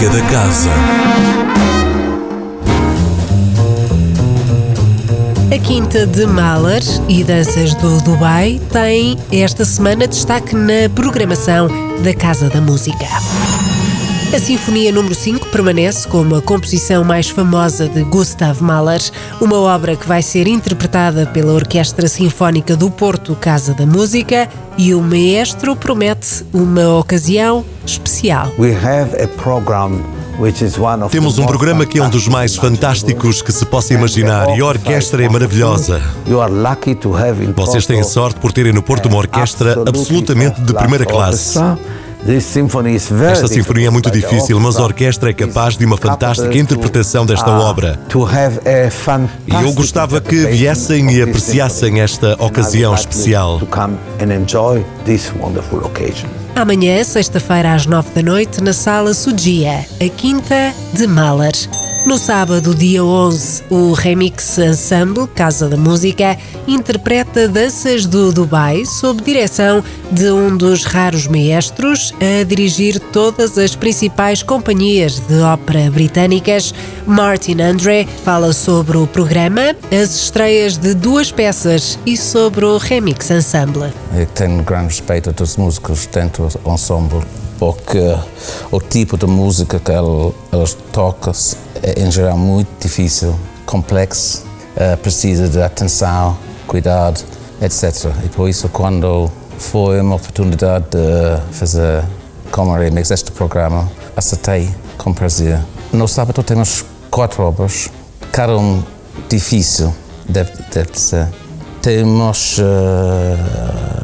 Música da Casa. A Quinta de Mahler e Danças do Dubai tem esta semana destaque na programação da Casa da Música. A Sinfonia número 5 permanece como a composição mais famosa de Gustav Mahler, uma obra que vai ser interpretada pela Orquestra Sinfónica do Porto Casa da Música e o maestro promete uma ocasião especial. We have a program temos um programa que é um dos mais fantásticos que se possa imaginar e a orquestra é maravilhosa. Vocês têm sorte por terem no Porto uma orquestra absolutamente de primeira classe. Esta sinfonia é muito difícil, mas a orquestra é capaz de uma fantástica interpretação desta obra. E eu gostava que viessem e apreciassem esta ocasião especial. Amanhã, sexta-feira, às nove da noite, na Sala Sudia, a Quinta de Mahler. No sábado, dia 11, o Remix Ensemble Casa da Música interpreta danças do Dubai sob direção de um dos raros maestros a dirigir todas as principais companhias de ópera britânicas. Martin Andre fala sobre o programa, as estreias de duas peças e sobre o Remix Ensemble. Eu tenho grande respeito a todos os músicos dentro do ensemble porque o tipo de música que elas tocam é, em geral, muito difícil, complexo, uh, precisa de atenção, cuidado, etc. E por isso, quando foi uma oportunidade de fazer como remix este programa, aceitei com prazer. No sábado temos quatro obras, cada um difícil, deve, deve ser. Temos uh,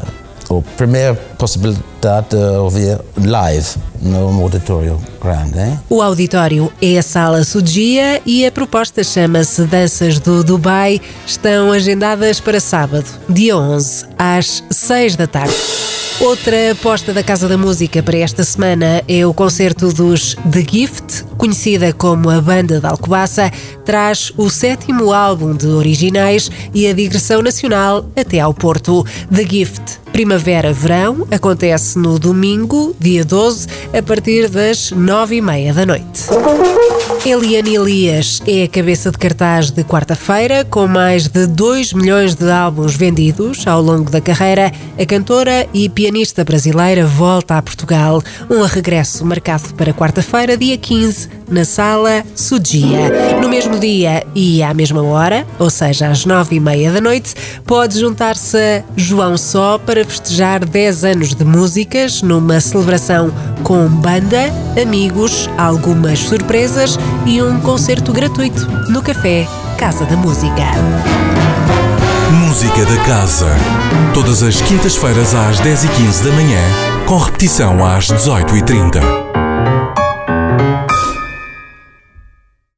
a primeira possibilidade de ouvir live no auditório grande. Hein? O auditório é a Sala Sudia e a proposta chama-se Danças do Dubai. Estão agendadas para sábado, dia 11, às 6 da tarde. Outra aposta da Casa da Música para esta semana é o concerto dos The Gift, conhecida como a Banda da Alcobaça, traz o sétimo álbum de originais e a digressão nacional até ao Porto. The Gift Primavera-Verão acontece no domingo, dia 12, a partir das nove e meia da noite. Eliane Elias é a cabeça de cartaz de quarta-feira, com mais de 2 milhões de álbuns vendidos ao longo da carreira. A cantora e pianista brasileira volta a Portugal. Um regresso marcado para quarta-feira, dia 15, na Sala Sudia. No mesmo dia e à mesma hora, ou seja, às nove e meia da noite, pode juntar-se a João Só para festejar 10 anos de músicas numa celebração com banda, amigos, algumas surpresas e um concerto gratuito no Café Casa da Música. Música da Casa. Todas as quintas-feiras às 10h15 da manhã, com repetição às 18h30.